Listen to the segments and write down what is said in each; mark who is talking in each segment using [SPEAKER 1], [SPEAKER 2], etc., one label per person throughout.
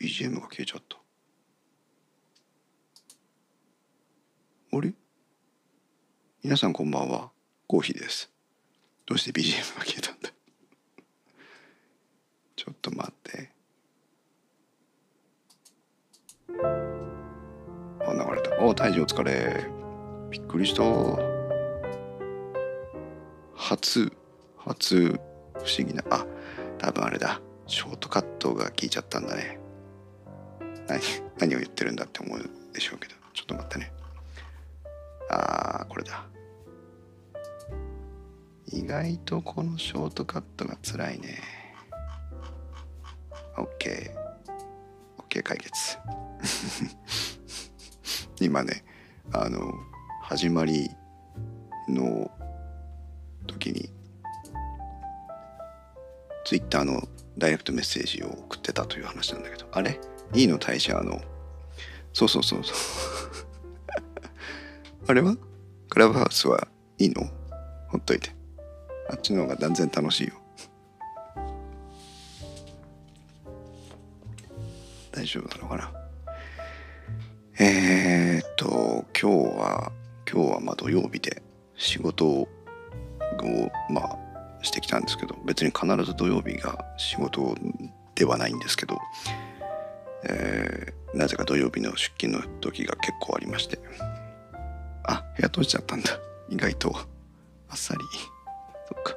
[SPEAKER 1] BGM が消えちゃった。あれ皆さんこんばんは。コーヒーです。どうして BGM が消えたんだ？ちょっと待って。あ流れた。お大事お疲れ。びっくりした。初初不思議な。あ多分あれだ。ショートカットが効いちゃったんだね。何何を言ってるんだって思うでしょうけどちょっと待ってね。あーこれだ。意外とこのショートカットが辛いね。OK OK 解決。今ねあの始まりの時にツイッターのダイレクトメッセージを送ってたという話なんだけど。あれ？いいの大社の。そうそうそうそう。あれは？クラブハウスはいいの？ほっといて。あっちの方が断然楽しいよ。大丈夫なのかな？えー、っと今日は今日はまあ土曜日で仕事をまあしてきたんですけど別に必ず土曜日が仕事ではないんですけど、えー、なぜか土曜日の出勤の時が結構ありまして。あ部屋閉じちゃったんだ。意外と。あっさり。そっか。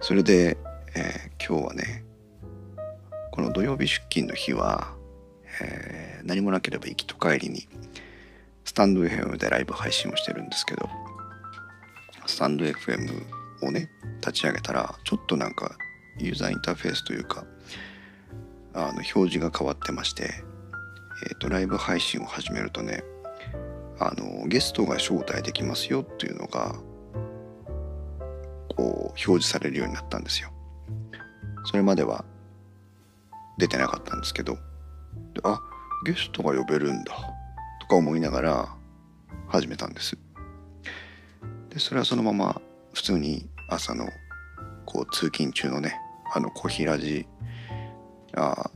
[SPEAKER 1] それで、えー、今日はねこの土曜日出勤の日は、えー、何もなければ行きと帰りにスタンド FM でライブ配信をしてるんですけどスタンド FM をね立ち上げたらちょっとなんかユーザーインターフェースというかあの表示が変わってまして、えーと、ライブ配信を始めるとねあのゲストが招待できますよっていうのがこう表示されるようになったんですよ。それまでは出てなかったんですけどであゲストが呼べるんだとか思いながら始めたんです。でそれはそのまま普通に朝のこう通勤中のねあの小平寺あ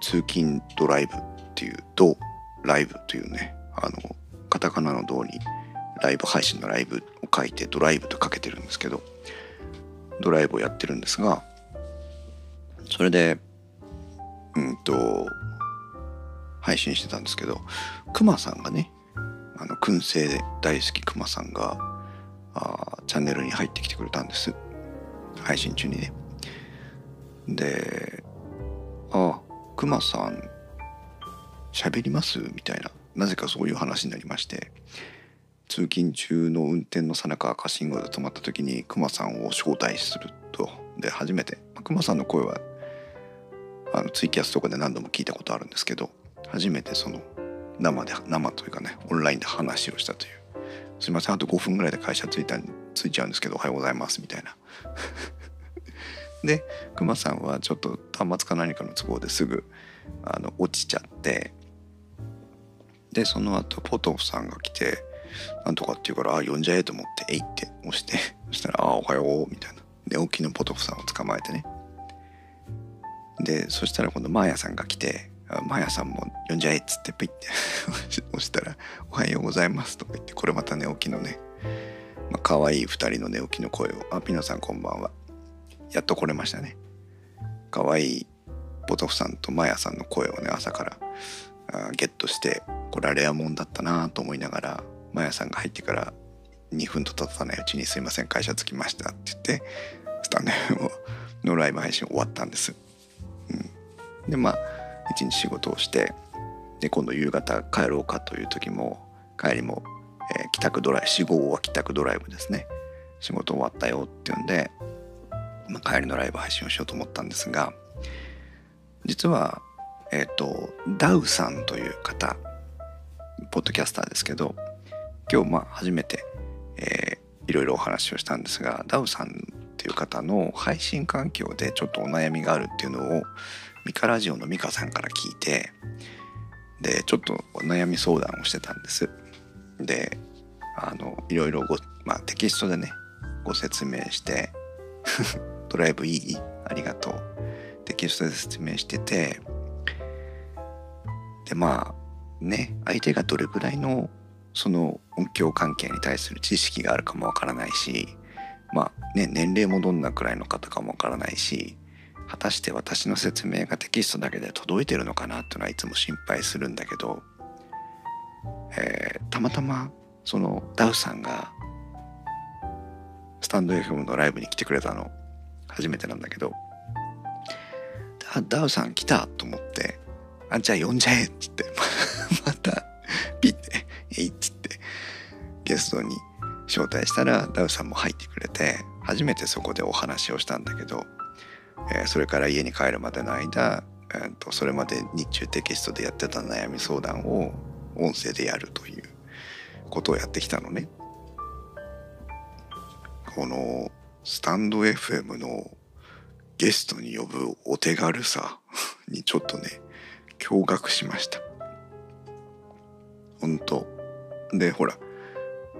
[SPEAKER 1] 通勤ドライブっていうドライブというねあのカタカナの銅にライブ配信のライブを書いてドライブとかけてるんですけどドライブをやってるんですがそれでうんと配信してたんですけどクマさんがねあの燻製で大好きクマさんがあチャンネルに入ってきてくれたんです。配信中にね。で「あクマさん喋ります?」みたいななぜかそういう話になりまして通勤中の運転のさなか赤信号で止まった時にクマさんを招待すると。で初めてクマさんの声はあのツイキャスとかで何度も聞いたことあるんですけど初めてその生で生というかねオンラインで話をしたという。すいませんあと5分ぐらいで会社着いた着いちゃうんですけどおはようございますみたいな。でクマさんはちょっと端末か何かの都合ですぐあの落ちちゃってでその後ポトフさんが来てなんとかって言うからあ呼んじゃえと思って「えい」って 押してそしたら「あおはよう」みたいな。寝起きのポトフさんを捕まえてね。でそしたら今度マーヤさんが来てマーヤさんも呼んじゃえっつってピッて 押したら「おはようございます」とか言ってこれまた寝起きのね、まあ可愛い2人の寝起きの声を「あピノさんこんばんは」やっと来れましたね。可愛いポトフさんとマヤさんの声をね朝からゲットしてこれはレアもんだったなと思いながらマヤさんが入ってから2分と経たないうちに「すいません会社着きました」って言ってスタンドのライブ配信終わったんです。うん、でまあ一日仕事をしてで今度夕方帰ろうかという時も帰りも、えー、帰宅ドライブ4号は帰宅ドライブですね。仕事終わったよっていうんで、まあ、帰りのライブ配信をしようと思ったんですが実はえっ、ー、とダウさんという方ポッドキャスターですけど今日まあ初めて、えー、いろいろお話をしたんですがダウさんっていう方の配信環境でちょっとお悩みがあるっていうのをミカラジオのミカさんから聞いてでちょっとお悩み相談をしてたんです。であのいろいろご、まあ、テキストでねご説明してドライブいい？ありがとう。テキストで説明してて。でまあね相手がどれぐらいのその音響関係に対する知識があるかもわからないしまあね年齢もどんなくらいの方かもわからないし果たして私の説明がテキストだけで届いてるのかなっていうのはいつも心配するんだけど、えー、たまたまそのダウさんがスタンド FM のライブに来てくれたの。初めてなんだけど。ダウさん来たと思って。あじゃあ呼んじゃえっつって。またピッてえいっつって。ゲストに招待したらダウさんも入ってくれて初めてそこでお話をしたんだけど、えー、それから家に帰るまでの間、えーと、それまで日中テキストでやってた悩み相談を音声でやるということをやってきたのね。このスタンド FM のゲストに呼ぶお手軽さ にちょっとね驚愕しました。本当。でほら。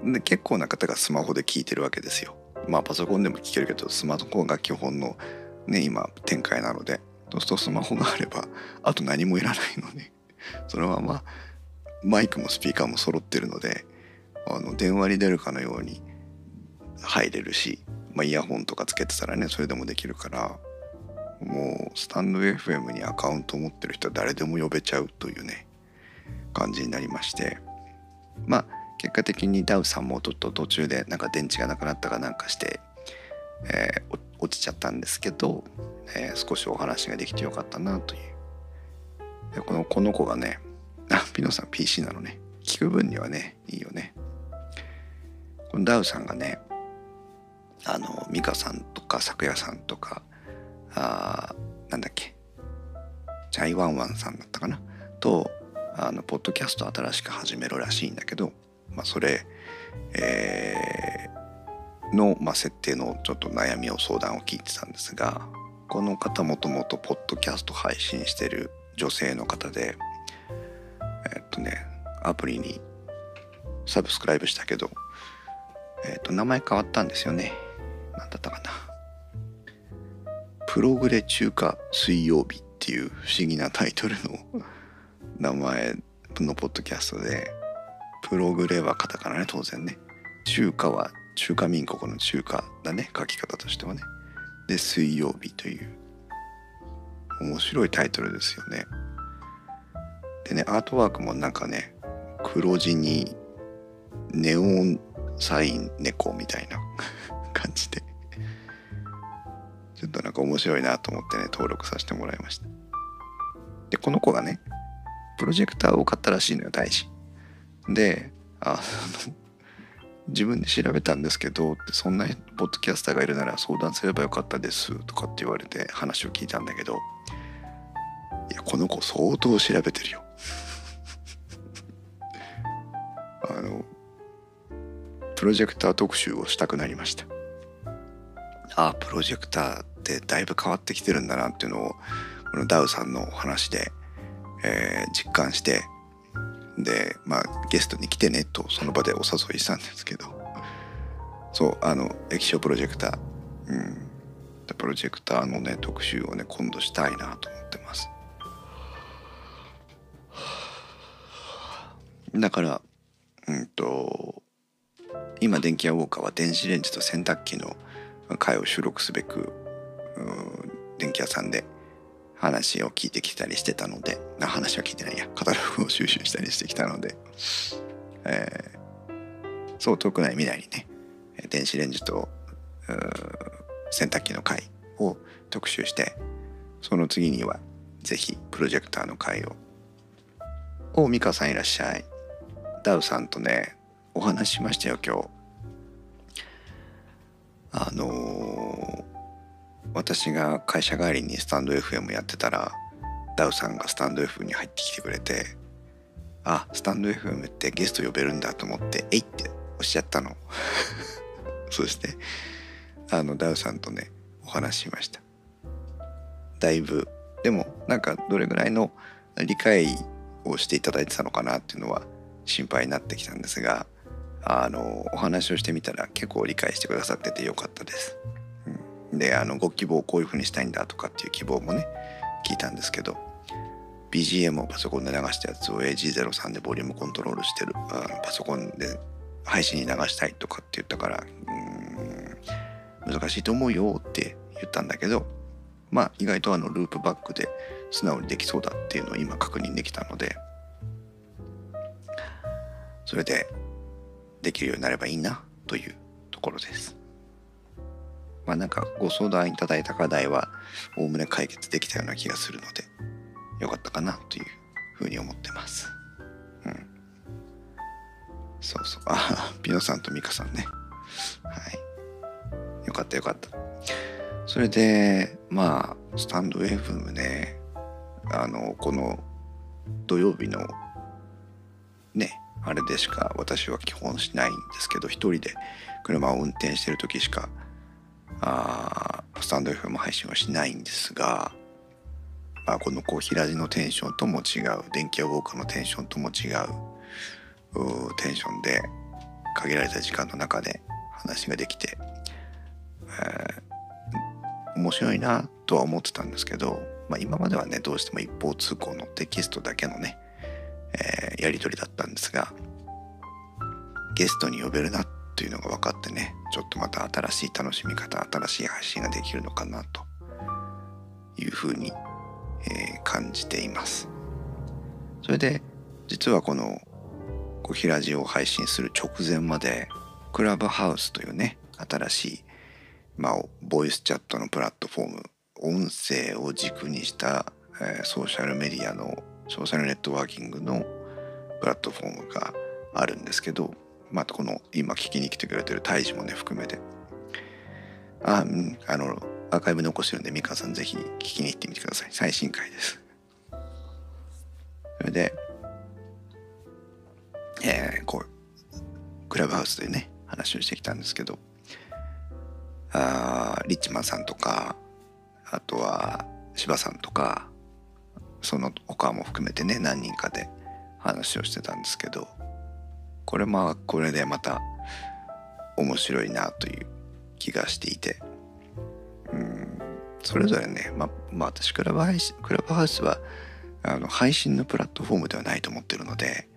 [SPEAKER 1] で結構な方がスマホで聞いてるわけですよ。まあパソコンでも聞けるけどスマホが基本のね今展開なので。そうするとスマホがあればあと何もいらないので。そのままマイクもスピーカーも揃ってるのであの電話に出るかのように入れるし、まあ、イヤホンとかつけてたらねそれでもできるからもうスタンド FM にアカウント持ってる人は誰でも呼べちゃうというね感じになりまして。まあ結果的にダウさんもちょっと途中でなんか電池がなくなったかなんかして、えー、落ちちゃったんですけど、えー、少しお話ができてよかったなという。でこのこの子がねあピノさん PC なのね。聞く分にはねいいよね。このダウさんがねあの美香さんとか咲夜さんとかあなんだっけチャイワンワンさんだったかな？とあのポッドキャスト新しく始めるらしいんだけど、まあ、それ、えー、の、まあ、設定のちょっと悩みを相談を聞いてたんですがこの方もともとポッドキャスト配信してる女性の方でえっとねアプリにサブスクライブしたけど、えっと名前変わったんですよね。何だったかな。プログレ中華水曜日っていう不思議なタイトルの 名前のポッドキャストでプログレはカタカナね当然ね。中華は中華民国の中華だね書き方としてはね。で水曜日という面白いタイトルですよね。でねアートワークもなんかね黒地にネオンサイン猫みたいな 感じでとなんか面白いなと思ってね登録させてもらいました。でこの子がねプロジェクターを買ったらしいのよ大事であの 自分で調べたんですけどってそんなポッドキャスターがいるなら相談すればよかったですとかって言われて話を聞いたんだけどいやこの子相当調べてるよ。あのプロジェクター特集をしたくなりました。あプロジェクターってだいぶ変わってきてるんだなっていうのをこのダウさんのお話で、えー、実感してでまあゲストに来てねとその場でお誘いしたんですけどそうあの液晶プロジェクターうん。プロジェクターのね特集をね今度したいなと思ってます。だからうんと今電気屋ウォーカーは電子レンジと洗濯機の回を収録すべく電気屋さんで話を聞いてきたりしてたのでな話は聞いてないや。カタログを収集したりしてきたので、えー、そう遠くない未来にね電子レンジと洗濯機の回を特集してその次には是非プロジェクターの回を。お美香さんいらっしゃい。ダウさんとねお話ししましたよ今日。あの私が会社帰りにスタンド FM やってたらダウさんがスタンド FM に入ってきてくれてあスタンド FM ってゲスト呼べるんだと思って「えい!」っておっしゃったの そしてあのダウさんとねお話ししましただいぶでもなんかどれぐらいの理解をしていただいてたのかなっていうのは心配になってきたんですがあのお話をしてみたら結構理解してくださっててよかったです。であのご希望をこういうふうにしたいんだとかっていう希望もね聞いたんですけど BGM をパソコンで流したやつを AG03 でボリュームコントロールしてるあパソコンで配信に流したいとかって言ったからうん難しいと思うよって言ったんだけどまあ意外とあのループバックで素直にできそうだっていうのを今確認できたのでそれでできるようになればいいなというところです。まあなんかご相談いただいた課題はおおむね解決できたような気がするのでよかったかなというふうに思ってます。うん。そうそう。あ、ピノさんとミカさんね。はい。よかったよかった。それで、まあ、スタンド FM ね、あの、この土曜日のね、あれでしか私は基本しないんですけど、一人で車を運転してる時しか、あスタンド FM 配信はしないんですが、まあ、このこう平地のテンションとも違う電気屋ウォーカーのテンションとも違うテンションで限られた時間の中で話ができて、えー、面白いなとは思ってたんですけど、まあ、今まではねどうしても一方通行のテキストだけのね、えー、やり取りだったんですがゲストに呼べるなってというのが分かってねちょっとまた新しい楽しみ方新しい配信ができるのかなというふうにえー、感じています。それで実はこの「小平寺」を配信する直前までクラブハウスというね新しい、まあ、ボイスチャットのプラットフォーム音声を軸にした、えー、ソーシャルメディアのソーシャルネットワーキングのプラットフォームがあるんですけどまたこの今聞きに来てくれてる胎児もね含めてああのアーカイブ残してるんで、ミカさんぜひ聞きに行ってみてください。最新回です。それで、えー、こう、クラブハウスでね、話をしてきたんですけど、あリッチマンさんとか、あとは柴さんとか、その他も含めてね、何人かで話をしてたんですけど、これまあ、これでまた面白いなという気がしていて、それぞれね、ままあ、私クラブ配信クラブハウスはあの配信のプラットフォームではないと思ってるので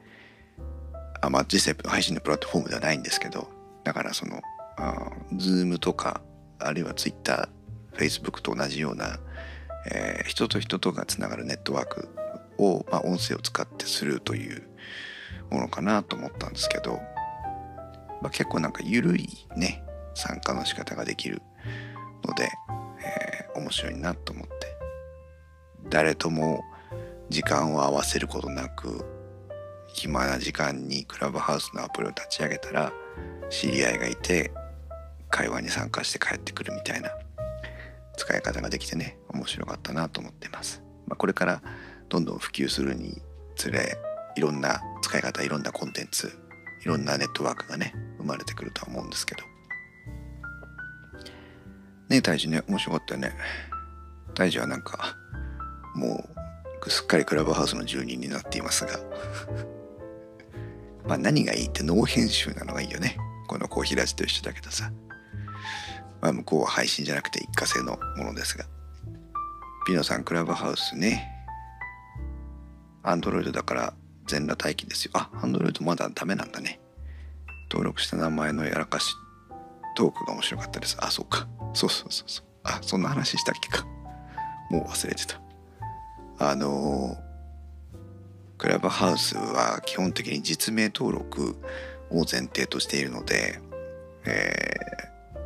[SPEAKER 1] あまあ実際配信のプラットフォームではないんですけどだからそのあ Zoom とかあるいは Twitter、Facebook と同じような、えー、人と人とがつながるネットワークを、まあ、音声を使ってするというものかなと思ったんですけど、まあ、結構なんか緩いね参加の仕方ができるのでえ、面白いなと思って。誰とも時間を合わせることなく暇な時間にクラブハウスのアプリを立ち上げたら知り合いがいて会話に参加して帰ってくるみたいな使い方ができてね面白かったなと思ってます、まあ、これからどんどん普及するにつれいろんな使い方いろんなコンテンツいろんなネットワークがね生まれてくるとは思うんですけど。ねえ大治ね。面白かったよね。大治はなんかもうすっかりクラブハウスの住人になっていますが。まあ何がいいってノー編集なのがいいよね。このコーヒーラジと一緒だけどさ。まあ向こうは配信じゃなくて一過性のものですが。ピノさんクラブハウスね。アンドロイドだから全裸待機ですよ。あアンドロイドまだダメなんだね。登録した名前のやらかしトークが面白かったです。あそうか。そうそうそうそう。あそんな話したっけか。もう忘れてた。あのクラブハウスは基本的に実名登録を前提としているので、えー、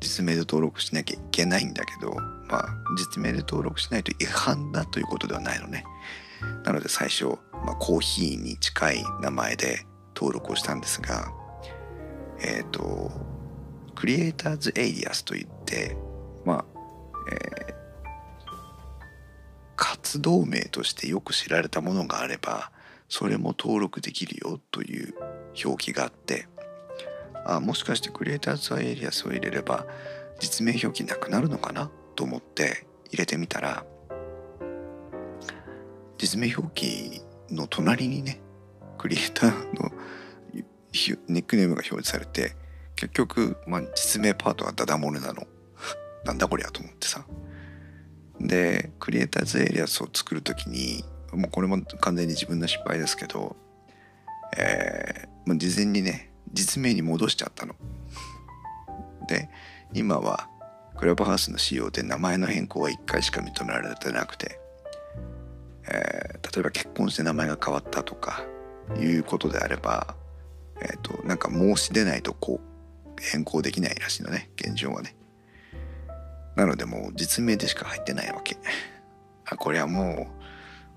[SPEAKER 1] 実名で登録しなきゃいけないんだけど、まあ、実名で登録しないと違反だということではないのね。なので最初、まあ、コーヒーに近い名前で登録をしたんですが、えっ、ー、と、クリエイターズエイリアスといってまあ、えー、活動名としてよく知られたものがあればそれも登録できるよという表記があってあもしかしてクリエイターズエイリアスを入れれば実名表記なくなるのかなと思って入れてみたら実名表記の隣にねクリエイターのニックネームが表示されて結局、まあ、実名パートはダダ漏れなの。なんだこりゃと思ってさ。で、クリエイターズエリアスを作る時にもうこれも完全に自分の失敗ですけど、えー、もう事前にね実名に戻しちゃったの。で今はクラブハウスの仕様で名前の変更は1回しか認められてなくて、えー、例えば結婚して名前が変わったとかいうことであれば、え、ー、となんか申し出ないとこう変更できないらしいのね現状はね。なのでもう実名でしか入ってないわけ。あこれはも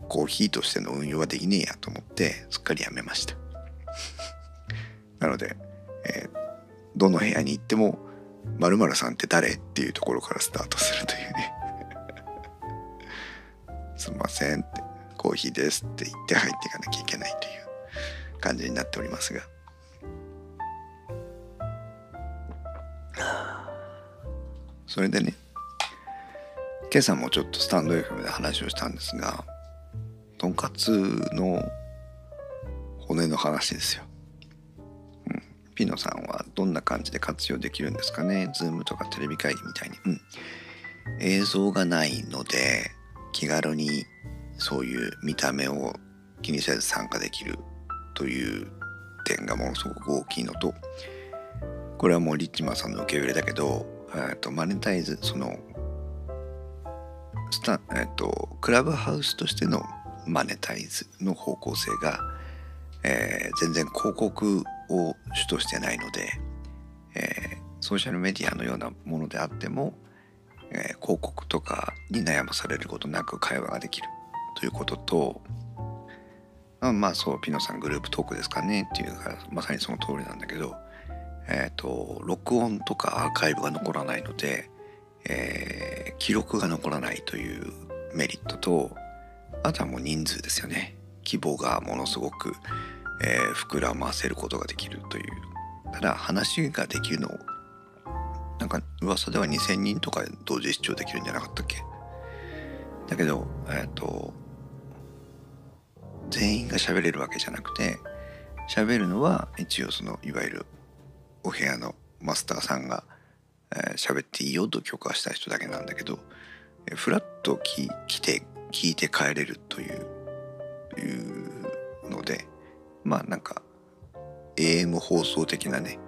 [SPEAKER 1] うコーヒーとしての運用はできねえやと思ってすっかりやめました。なので、えー、どの部屋に行っても「まるさんって誰?」っていうところからスタートするというねすいませんって「コーヒーです」って言って入っていかなきゃいけないという感じになっておりますが。それでね今朝もちょっとスタンド FM で話をしたんですがとんかつの骨の話ですよ。うん、ピノさんはどんな感じで活用できるんですかね？ズームとかテレビ会議みたいに。うん、映像がないので気軽にそういう見た目を気にせず参加できるという点がものすごく大きいのとこれはもうリッチマンさんの受け売れだけどとマネタイズそのスタ、えっと、クラブハウスとしてのマネタイズの方向性が、えー、全然広告を主としてないので、えー、ソーシャルメディアのようなものであっても、えー、広告とかに悩まされることなく会話ができるということと、あまあそうピノさんグループトークですかねっていうかまさにその通りなんだけど、えっ、ー、と録音とかアーカイブが残らないので、えー、記録が残らないというメリットとあとはもう人数ですよね。規模がものすごく、えー、膨らませることができるという。ただ話ができるのなんか噂では2,000人とか同時視聴できるんじゃなかったっけ？だけどえっ、と全員が喋れるわけじゃなくて喋るのは一応そのいわゆるお部屋のマスターさんがえー、喋っていいよと許可した人だけなんだけど、えー、フラッと来て聞いて帰れるといういうのでまあなんか AM 放送的なね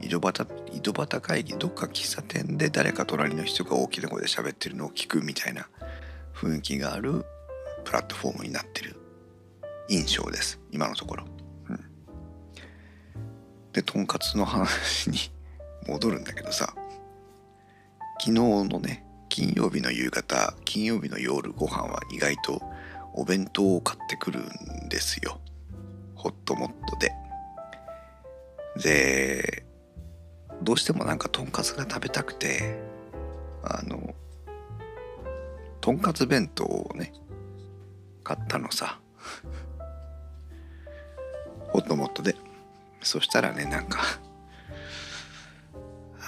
[SPEAKER 1] 井戸端井戸端会議どっか喫茶店で誰か隣の人が大きな声で喋ってるのを聞くみたいな雰囲気があるプラットフォームになってる印象です。今のところ。うん、でとんかつの話に 戻るんだけどさ。昨日のね金曜日の夕方金曜日の夜ご飯は意外とお弁当を買ってくるんですよ。ホットモットで。でどうしてもなんかとんかつが食べたくてあのとんかつ弁当をね買ったのさ。ホットモットで。そしたらねなんか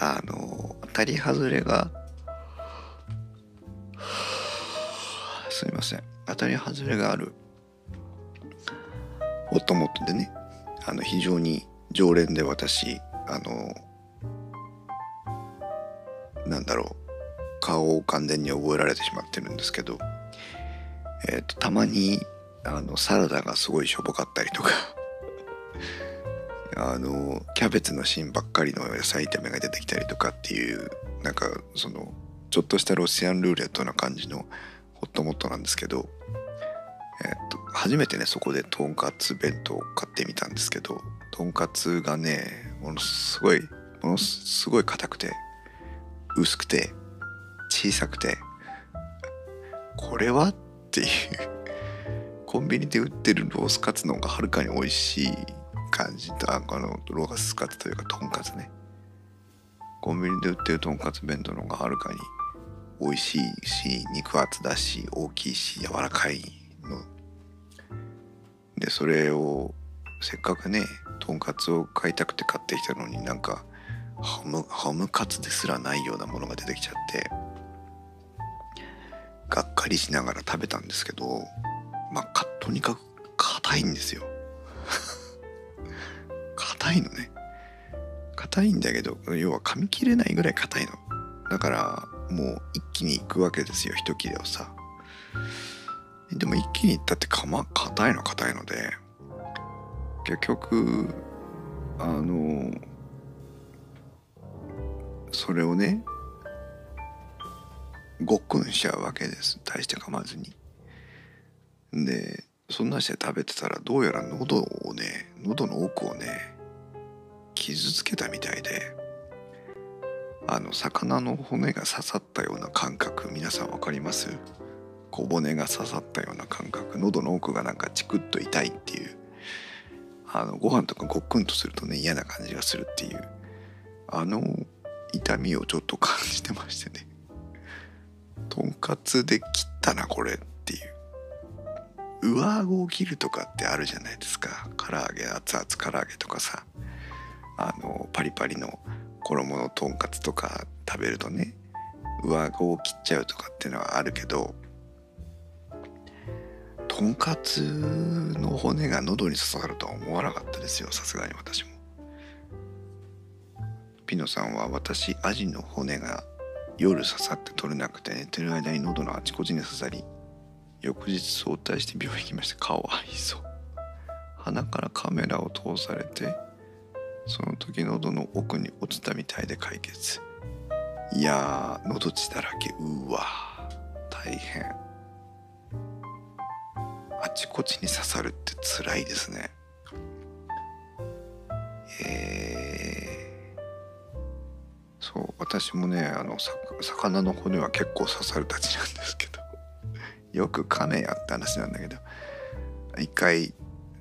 [SPEAKER 1] あの当たり外れがすいません。当たり外れがある。ホットモットでねあの非常に常連で私あのなんだろう。顔を完全に覚えられてしまってるんですけど、えーと、たまにあのサラダがすごいしょぼかったりとか あのキャベツの芯ばっかりの野菜炒めが出てきたりとかっていうなんかそのちょっとしたロシアンルーレットな感じのホットモットなんですけど、えー、と初めてねそこでとんかつ弁当を買ってみたんですけどとんかつがねものすごいものすごい硬くて薄くて小さくてこれは？っていう。コンビニで売ってるロースカツの方がはるかに美味しい感じ。とあのロースカツというかとんかつね。コンビニで売ってるとんかつ弁当の方がはるかに美味しいし肉厚だし大きいし柔らかいの。でそれをせっかくねとんかつを買いたくて買ってきたのになんかハムハムカツですらないようなものが出てきちゃって。がっかりしながら食べたんですけどまあとにかく硬いんですよ。硬いのね。硬いんだけど要は噛み切れないぐらい硬いの。だからもう一気にいくわけですよ一切れをさ。でも一気にいったってかま硬いの硬いので結局あのそれをねごっくんしちゃうわけです。大して噛まずに。でそんなして食べてたらどうやら喉をね喉の奥をね傷つけたみたいであの魚の骨が刺さったような感覚皆さん分かります？小骨が刺さったような感覚喉の奥がなんかチクッと痛いっていう。あのご飯とかごっくんとするとね嫌な感じがするっていう。あの痛みをちょっと感じてましてね。とんかつで切ったなこれっていう。上顎を切るとかってあるじゃないですか。唐揚げ熱々唐揚げとかさ。あのパリパリの衣のとんかつとか食べるとね上顎を切っちゃうとかっていうのはあるけどとんかつの骨が喉に刺さるとは思わなかったですよ。さすがに私も。ピノさんは私アジの骨が夜刺さって取れなくて寝てる間に喉のあちこちに刺さり翌日早退して病院行きましたかわいそう。鼻からカメラを通されてその時喉の奥に落ちたみたいで解決。いやー喉血だらけ。うわ大変。あちこちに刺さるって辛いですね。えー、そう私もねあの魚の骨は結構刺さるたちなんですけど。よく噛めやって話なんだけど。一回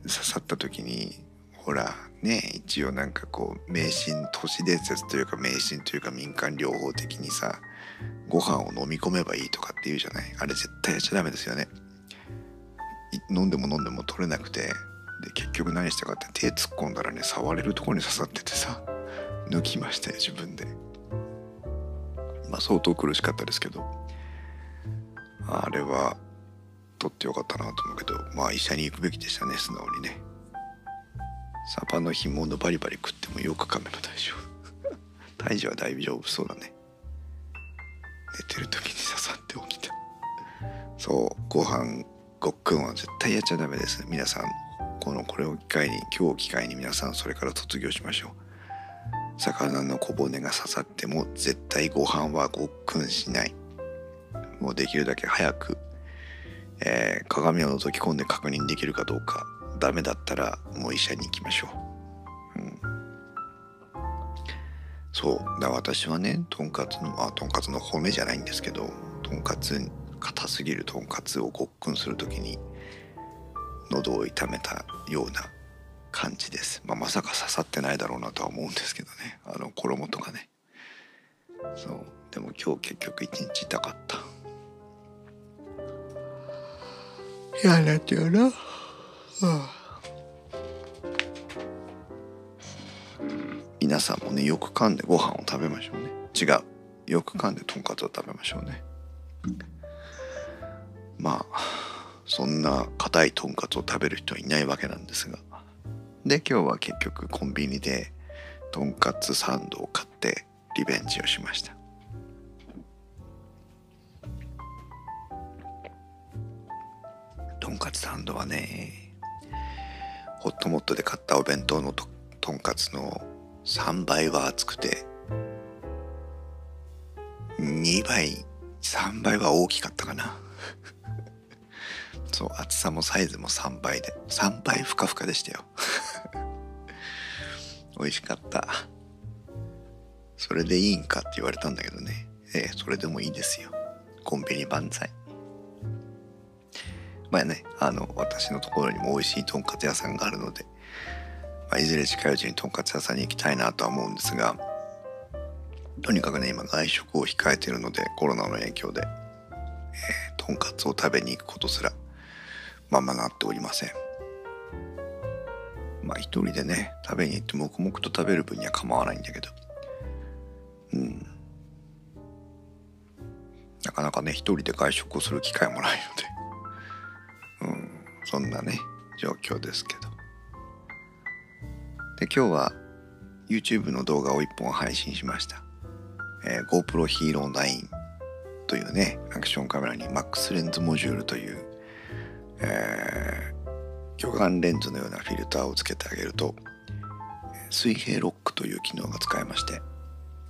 [SPEAKER 1] 刺さった時にほらね一応なんかこう迷信都市伝説というか迷信というか民間療法的にさご飯を飲み込めばいいとかって言うじゃない？あれ絶対やっちゃダメですよね。飲んでも飲んでも取れなくてで結局何したかって手突っ込んだらね触れるところに刺さっててさ抜きましたよ自分で。まあ相当苦しかったですけどあれは取ってよかったなと思うけどまあ医者に行くべきでしたね素直にね。サバの干物バリバリ食ってもよく噛めば大丈夫。胎児は大丈夫そうだね。寝てる時に刺さって起きたそうご飯ごっくんは絶対やっちゃダメです。皆さんこのこれを機会に今日を機会に皆さんそれから卒業しましょう。魚の小骨が刺さっても絶対ご飯はごっくんしない。もうできるだけ早く、えー、鏡を覗き込んで確認できるかどうか。ダメだったらもう医者に行きましょう。うん、そう。だ私はねとんかつのあとんかつの骨じゃないんですけどとんかつ硬すぎるとんかつをごっくんする時に喉を痛めたような感じです、まあ、まさか刺さってないだろうなとは思うんですけどね。あの衣とかね。そう。でも今日結局一日痛かった。嫌だったよな。皆さんもねよく噛んでご飯を食べましょうね。違う。よく噛んでとんかつを食べましょうね。まあそんな硬いとんかつを食べる人はいないわけなんですが。で今日は結局コンビニでとんかつサンドを買ってリベンジをしました。とんかつサンドはねホットモットで買ったお弁当のととんかつの3倍は厚くて2倍3倍は大きかったかな。そう厚さもサイズも3倍で。3倍ふかふかでしたよ。美味しかった。それでいいんかって言われたんだけどね。ええそれでもいいですよ。コンビニ万歳。まあね、あの、私のところにも美味しいとんかつ屋さんがあるので、まあ、いずれ近いうちにとんかつ屋さんに行きたいなとは思うんですが、とにかくね、今外食を控えてるので、コロナの影響で、えー、とんかつを食べに行くことすら、ままなっておりません。まあ一人でね、食べに行って黙々と食べる分には構わないんだけど、うん。なかなかね、一人で外食をする機会もないので。うん、そんなね状況ですけど。で今日は YouTube の動画を1本配信しました、えー、GoPro Hero 9というねアクションカメラに MAX レンズモジュールという、えー、魚眼レンズのようなフィルターをつけてあげると水平ロックという機能が使えまして、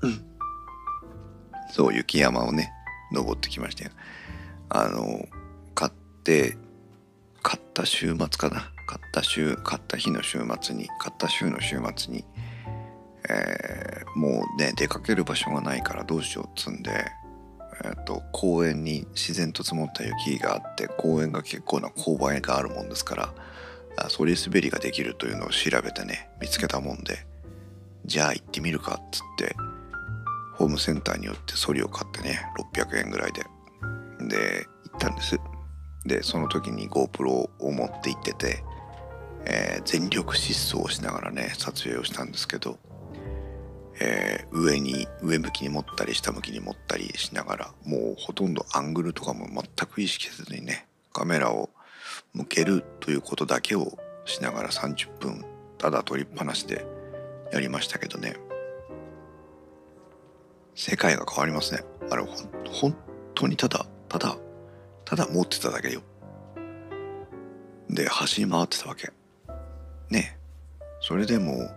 [SPEAKER 1] うん、そう雪山をね登ってきましてあの買って買った週末かな。買った週買った日の週末に買った週の週末に、えー、もうね出かける場所がないからどうしようっつんで、えーと、公園に自然と積もった雪があって公園が結構な勾配があるもんですからそり滑りができるというのを調べてね見つけたもんでじゃあ行ってみるかっつってホームセンターによってソリを買ってね600円ぐらいでで行ったんです。でその時に GoPro を持って行ってて、えー、全力疾走しながらね撮影をしたんですけど、えー、上に上向きに持ったり下向きに持ったりしながらもうほとんどアングルとかも全く意識せずにねカメラを向けるということだけをしながら30分ただ撮りっぱなしでやりましたけどね。世界が変わりますね。あれほ本当にただただただ持ってただけよ。で走り回ってたわけ。ね。それでも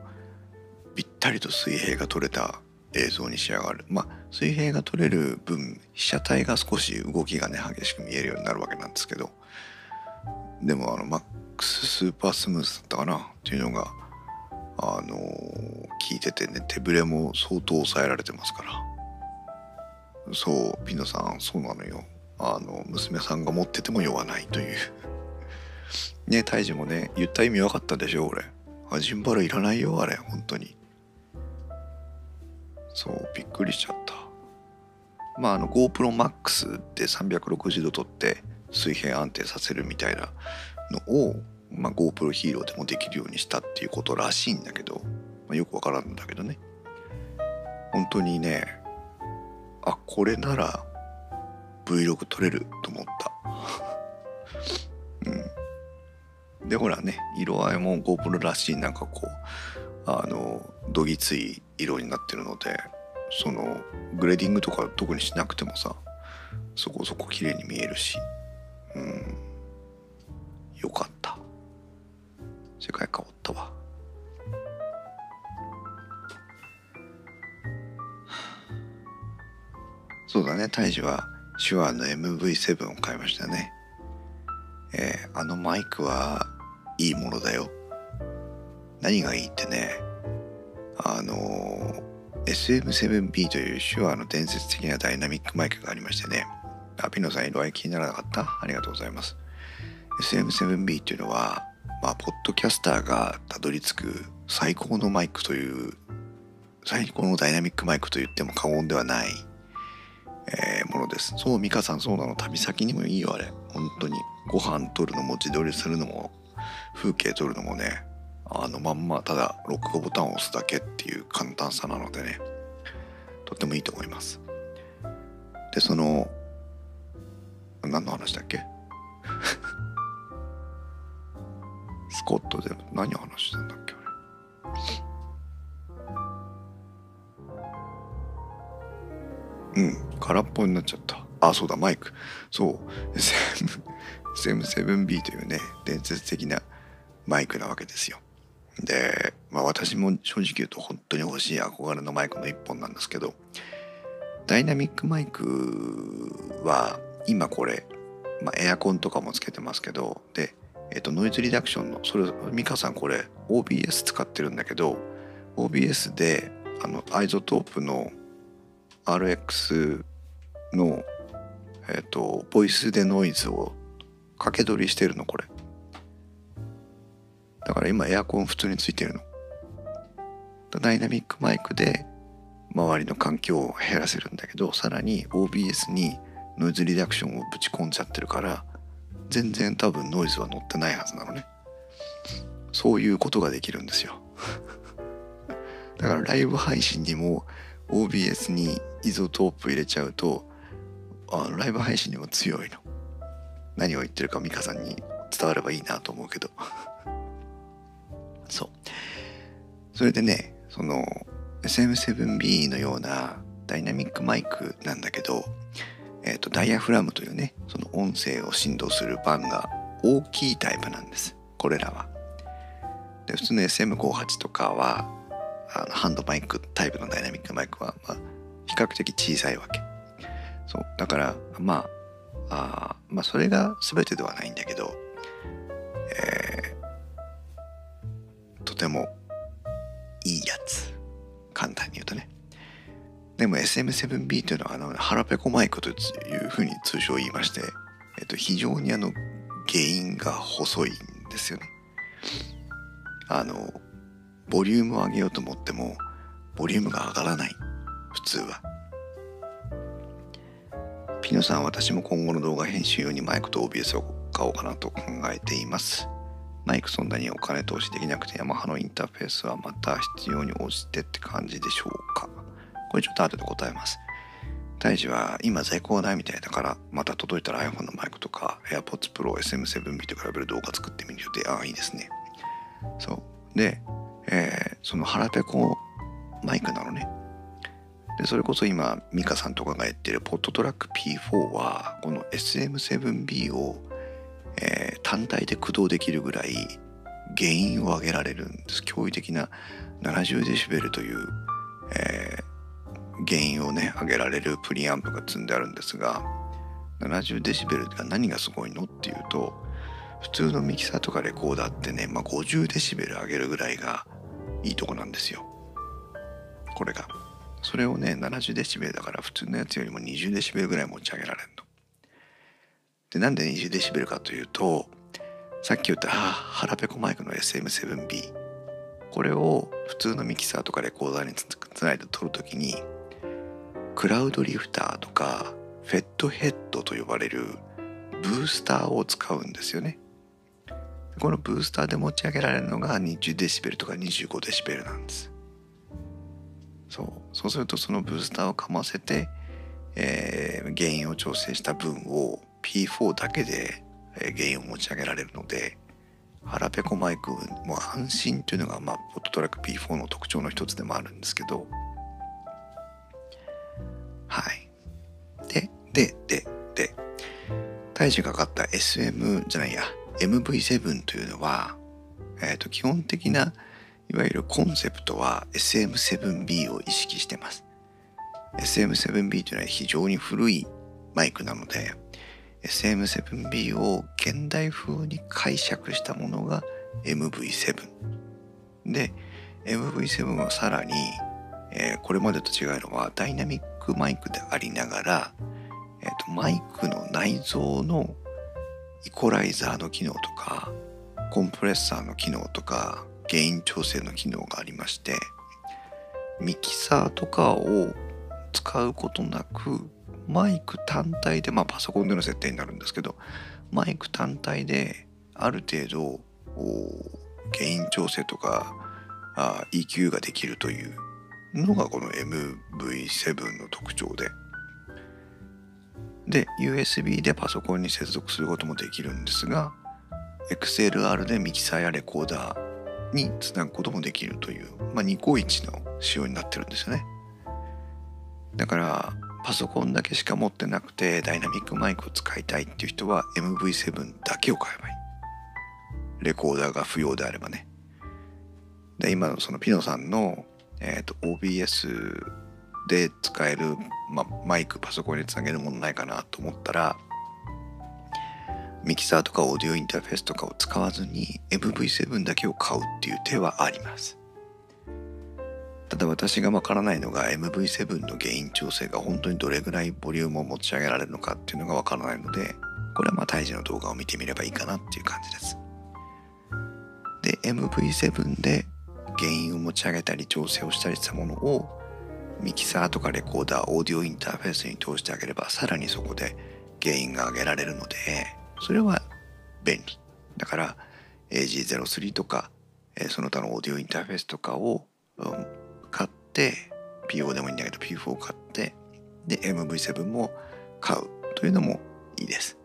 [SPEAKER 1] ぴったりと水平が取れた映像に仕上がる。まあ水平が取れる分被写体が少し動きがね激しく見えるようになるわけなんですけど。でもあのマックススーパースムーズだったかな？っていうのがあの聞いててね手ぶれも相当抑えられてますから。そうピノさんそうなのよ。あの娘さんが持ってても酔わないという。ね胎児もね言った意味分かったでしょ俺。ジンバルいらないよあれ本当に。そうびっくりしちゃった。まああの GoProMax で360度撮って水平安定させるみたいなのをまあ、GoPro ヒーローでもできるようにしたっていうことらしいんだけど、まあ、よくわからんんだけどね。本当にねあこれなら Vlog 撮れると思った。うん。でほらね色合いも GoPro らしいなんかこうあのどぎつい色になってるのでそのグレーディングとか特にしなくてもさそこそこ綺麗に見えるしうん。よかった。世界変わったわ。そうだね。大治は手話の MV7 を買いましたね。えー、あのマイクはいいものだよ。何がいいってねあの SM7B という手話の伝説的なダイナミックマイクがありましてねあピノさん色合い気にならなかった？ありがとうございます SM7B っていうのはまあ、ポッドキャスターがたどり着く最高のマイクという最高のダイナミックマイクと言っても過言ではない、えー、ものです。そう、美香さんそうなの？旅先にもいいよ、あれ。本当に。ご飯取るのも自撮りするのも、風景撮るのもね、あのまんまただ録画ボタンを押すだけっていう簡単さなのでね、とってもいいと思います。で、その、何の話だっけ？スコットで何を話したんだっけ？あれうん空っぽになっちゃった。あそうだマイク。そう。SM7B というね伝説的なマイクなわけですよ。で、まあ、私も正直言うと本当に欲しい憧れのマイクの一本なんですけどダイナミックマイクは今これ、まあ、エアコンとかもつけてますけどでえっと、ノイズリダクションのそれ美香さんこれ OBS 使ってるんだけど OBS であの iZotope の RX のえっとボイスでノイズを掛け取りしてるのこれ。だから今エアコン普通についてるの。ダイナミックマイクで周りの環境を減らせるんだけどさらに OBS にノイズリダクションをぶち込んじゃってるから全然多分ノイズは乗ってないはずなのね。そういうことができるんですよ。だからライブ配信にも OBS に iZotope 入れちゃうとあライブ配信にも強いの。何を言ってるか美香さんに伝わればいいなと思うけど。そうそれでねその SM7B のようなダイナミックマイクなんだけどえーと、ダイヤフラムというねその音声を振動する板が大きいタイプなんですこれらは。で普通の SM58 とかはあのハンドマイクタイプのダイナミックマイクは、まあ、比較的小さいわけ。そうだからまああまあそれが全てではないんだけど、え、てもいいやつ。簡単に言うとね。でも SM7B というのはあの腹ペコマイクというふうに通称言いまして、えっと、非常にあの原因が細いんですよね。あのボリュームを上げようと思ってもボリュームが上がらない。普通は。ピノさん私も今後の動画編集用にマイクと OBS を買おうかなと考えています。マイクそんなにお金投資できなくてヤマハのインターフェースはまた必要に応じてって感じでしょうか。これちょっと後で答えます。大事は今在庫がないみたいだからまた届いたら iPhone のマイクとか AirPods Pro SM7B と比べる動画作ってみる予定ああいいですね。そう。でえー、その腹ペコマイクなのね。でそれこそ今美香さんとかがやってるポットトラック P4 はこの SM7B を、えー、単体で駆動できるぐらい原因を上げられるんです。驚異的な70デシベルという、えー、原因をね上げられるプリアンプが積んであるんですが70デシベルが何がすごいのっていうと普通のミキサーとかレコーダーってね、まあ、50デシベル上げるぐらいがいいとこなんですよ。これが。それをね70デシベルだから普通のやつよりも20デシベルぐらい持ち上げられる。でなんで20デシベルかというとさっき言った腹ペコマイクの SM7B これを普通のミキサーとかレコーダーにつないで撮るときにクラウドリフターとかフェットヘッドと呼ばれるブースターを使うんですよね。このブースターで持ち上げられるのが20デシベルとか25デシベルなんです。そう。そうするとそのブースターをかませて、えー、原因を調整した分を P4 だけで、原因を持ち上げられるので腹ペコマイクも安心というのが、まあ、ポットトラック P4 の特徴の一つでもあるんですけど。はい。でででで。大樹がかった SM じゃないや MV7 というのは、えー、と基本的ないわゆるコンセプトは SM7B を意識してます。SM7B というのは非常に古いマイクなので SM7B を現代風に解釈したものが MV7 で MV7 はさらに、えー、これまでと違うのはダイナミックマイクでありながら、えーとマイクの内蔵のイコライザーの機能とかコンプレッサーの機能とかゲイン調整の機能がありましてミキサーとかを使うことなくマイク単体でまあパソコンでの設定になるんですけどマイク単体である程度ゲイン調整とかあ EQ ができるというのがこの MV7 の特徴で。で USB でパソコンに接続することもできるんですが XLR でミキサーやレコーダーにつなぐこともできるという、まあ、2個1の仕様になってるんですよね。だからパソコンだけしか持ってなくてダイナミックマイクを使いたいっていう人は MV7 だけを買えばいい。レコーダーが不要であればね。で今のそのピノさんの、えーと OBS で使える、まマイクパソコンにつなげるものないかなと思ったらミキサーとかオーディオインターフェースとかを使わずに MV7 だけを買うっていう手はあります。ただ私がわからないのが MV7 の原因調整が本当にどれぐらいボリュームを持ち上げられるのかっていうのがわからないのでこれはまあ胎児の動画を見てみればいいかなっていう感じです。で MV7 で原因を持ち上げたり調整をしたりしたものをミキサーとかレコーダーオーディオインターフェースに通してあげればさらにそこでゲインが上げられるのでそれは便利。だから AG03 とか、その他のオーディオインターフェースとかを、PO でもいいんだけど P4 を買ってで MV7 も買うというのもいいです。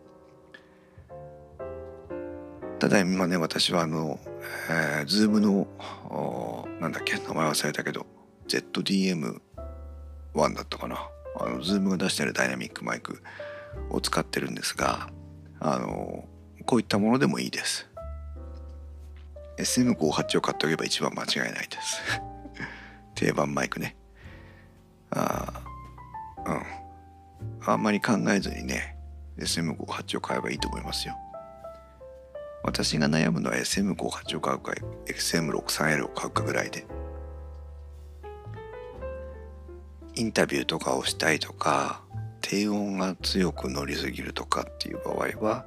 [SPEAKER 1] ただ今ね私はあの、えー、Zoom のなんだっけ名前忘れたけど ZDM 1だったかな。あの、ズームが出してるダイナミックマイク、を使ってるんですがあのこういったものでもいいです。SM58 を買っておけば一番間違いないです。定番マイクね。あうん。あんまり考えずにね SM58 を買えばいいと思いますよ。私が悩むのは SM58 を買うか XM63L を買うかぐらいで。インタビューとかをしたいとか低音が強く乗りすぎるとかっていう場合は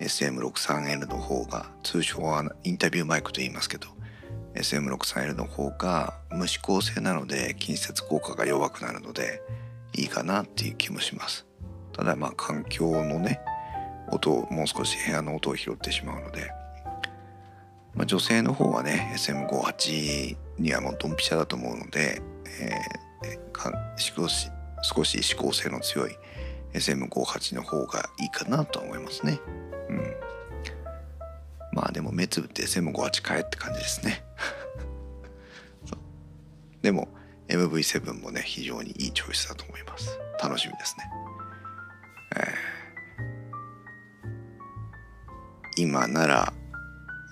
[SPEAKER 1] SM63L の方が通称はインタビューマイクと言いますけど SM63L の方が無指向性なので近接効果が弱くなるのでいいかなっていう気もしますただまあ環境のね音をもう少し部屋の音を拾ってしまうので、まあ、女性の方はね SM58 にはもうドンピシャだと思うので、えー、少し少し指向性の強い SM58 の方がいいかなとは思いますね。うん。まあでも目つぶって SM58 買えって感じですね。でも MV7 もね非常にいいチョイスだと思います。楽しみですね。えー、今なら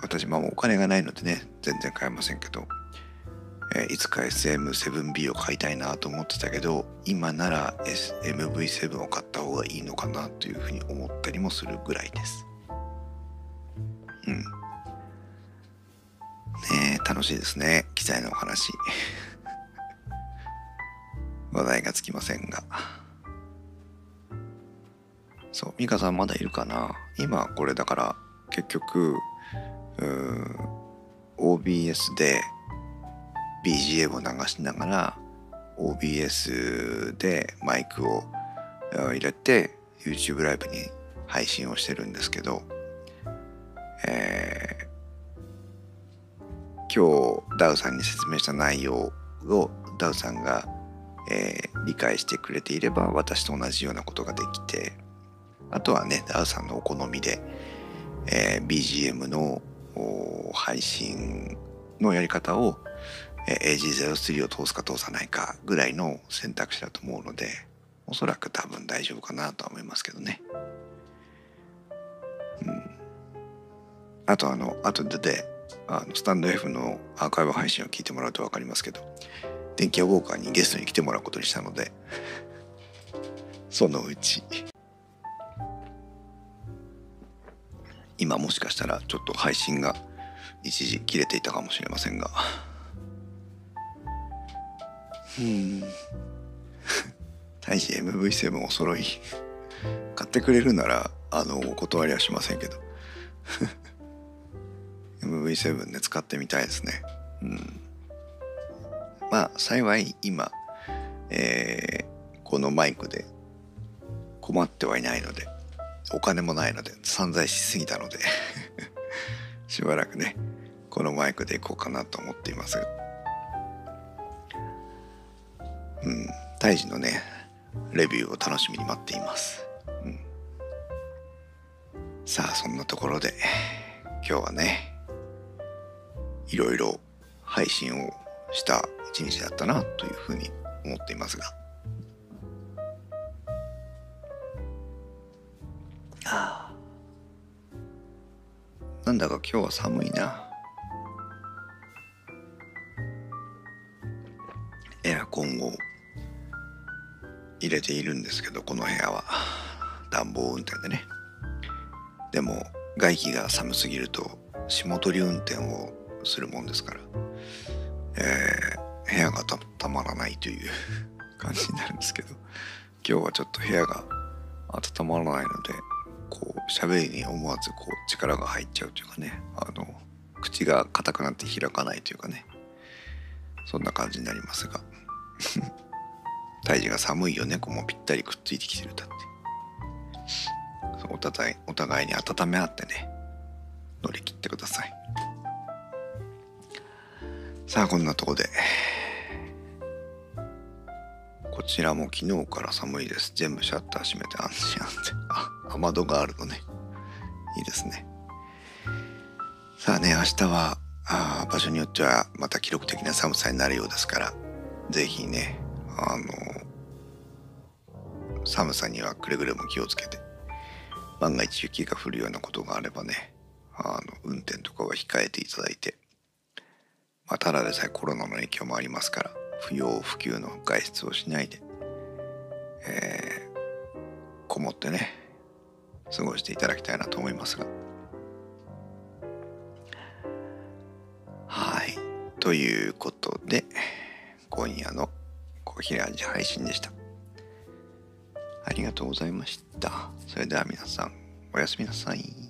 [SPEAKER 1] 私まあもうお金がないのでね全然買えませんけどえー、いつか SM7B を買いたいなと思ってたけど今なら、S、MV7 を買った方がいいのかなというふうに思ったりもするぐらいですうん。ね楽しいですね。機材のお話。話題がつきませんが。そう美香さんまだいるかな。今これだから結局 OBS で BGM を流しながら OBS でマイクを入れて YouTube ライブに配信をしてるんですけど、えー、今日ダウさんに説明した内容をダウさんが、えー、理解してくれていれば私と同じようなことができてあとはねダウさんのお好みで、えー、BGM の配信のやり方を AG03 を通すか通さないかぐらいの選択肢だと思うのでおそらく多分大丈夫かなとは思いますけどね。あとあの後であのスタンド F のアーカイブ配信を聞いてもらうと分かりますけど電気屋ウォーカーにゲストに来てもらうことにしたのでそのうち。今もしかしたらちょっと配信が一時切れていたかもしれませんが。うん。大使 MV7 お揃い。買ってくれるならあのお断りはしませんけど。MV7 ね使ってみたいですね。うん。まあ幸い今えー、このマイクで困ってはいないのでお金もないので散財しすぎたので しばらくねこのマイクでいこうかなと思っています。うん、大治のねレビューを楽しみに待っています、うん、さあそんなところで今日はねいろいろ配信をした一日だったなというふうに思っていますが。あなんだか今日は寒いな。エアコンを入れているんですけどこの部屋は。暖房運転でね。でも外気が寒すぎると霜取り運転をするもんですから、えー、部屋がたまらないという感じになるんですけど。今日はちょっと部屋が温まらないのでこう喋りに思わずこう力が入っちゃうというかね。あの口が硬くなって開かないというかね。そんな感じになりますが。胎児が寒いよ猫もぴったりくっついてきてるだって。お互いお互いに温め合ってね。乗り切ってください。さあこんなとこで。こちらも昨日から寒いです。全部シャッター閉めて安心安全。あ雨戸があるのね。いいですね。さあね明日はあ場所によってはまた記録的な寒さになるようですから是非ねあの寒さにはくれぐれも気をつけて万が一雪が降るようなことがあればねあの運転とかは控えていただいて、まあ、ただでさえコロナの影響もありますから不要不急の外出をしないで、えー、こもってね過ごしていただきたいなと思いますが。はい。ということで今夜のコーヒーラジ配信でした。ありがとうございました。それでは皆さんおやすみなさい。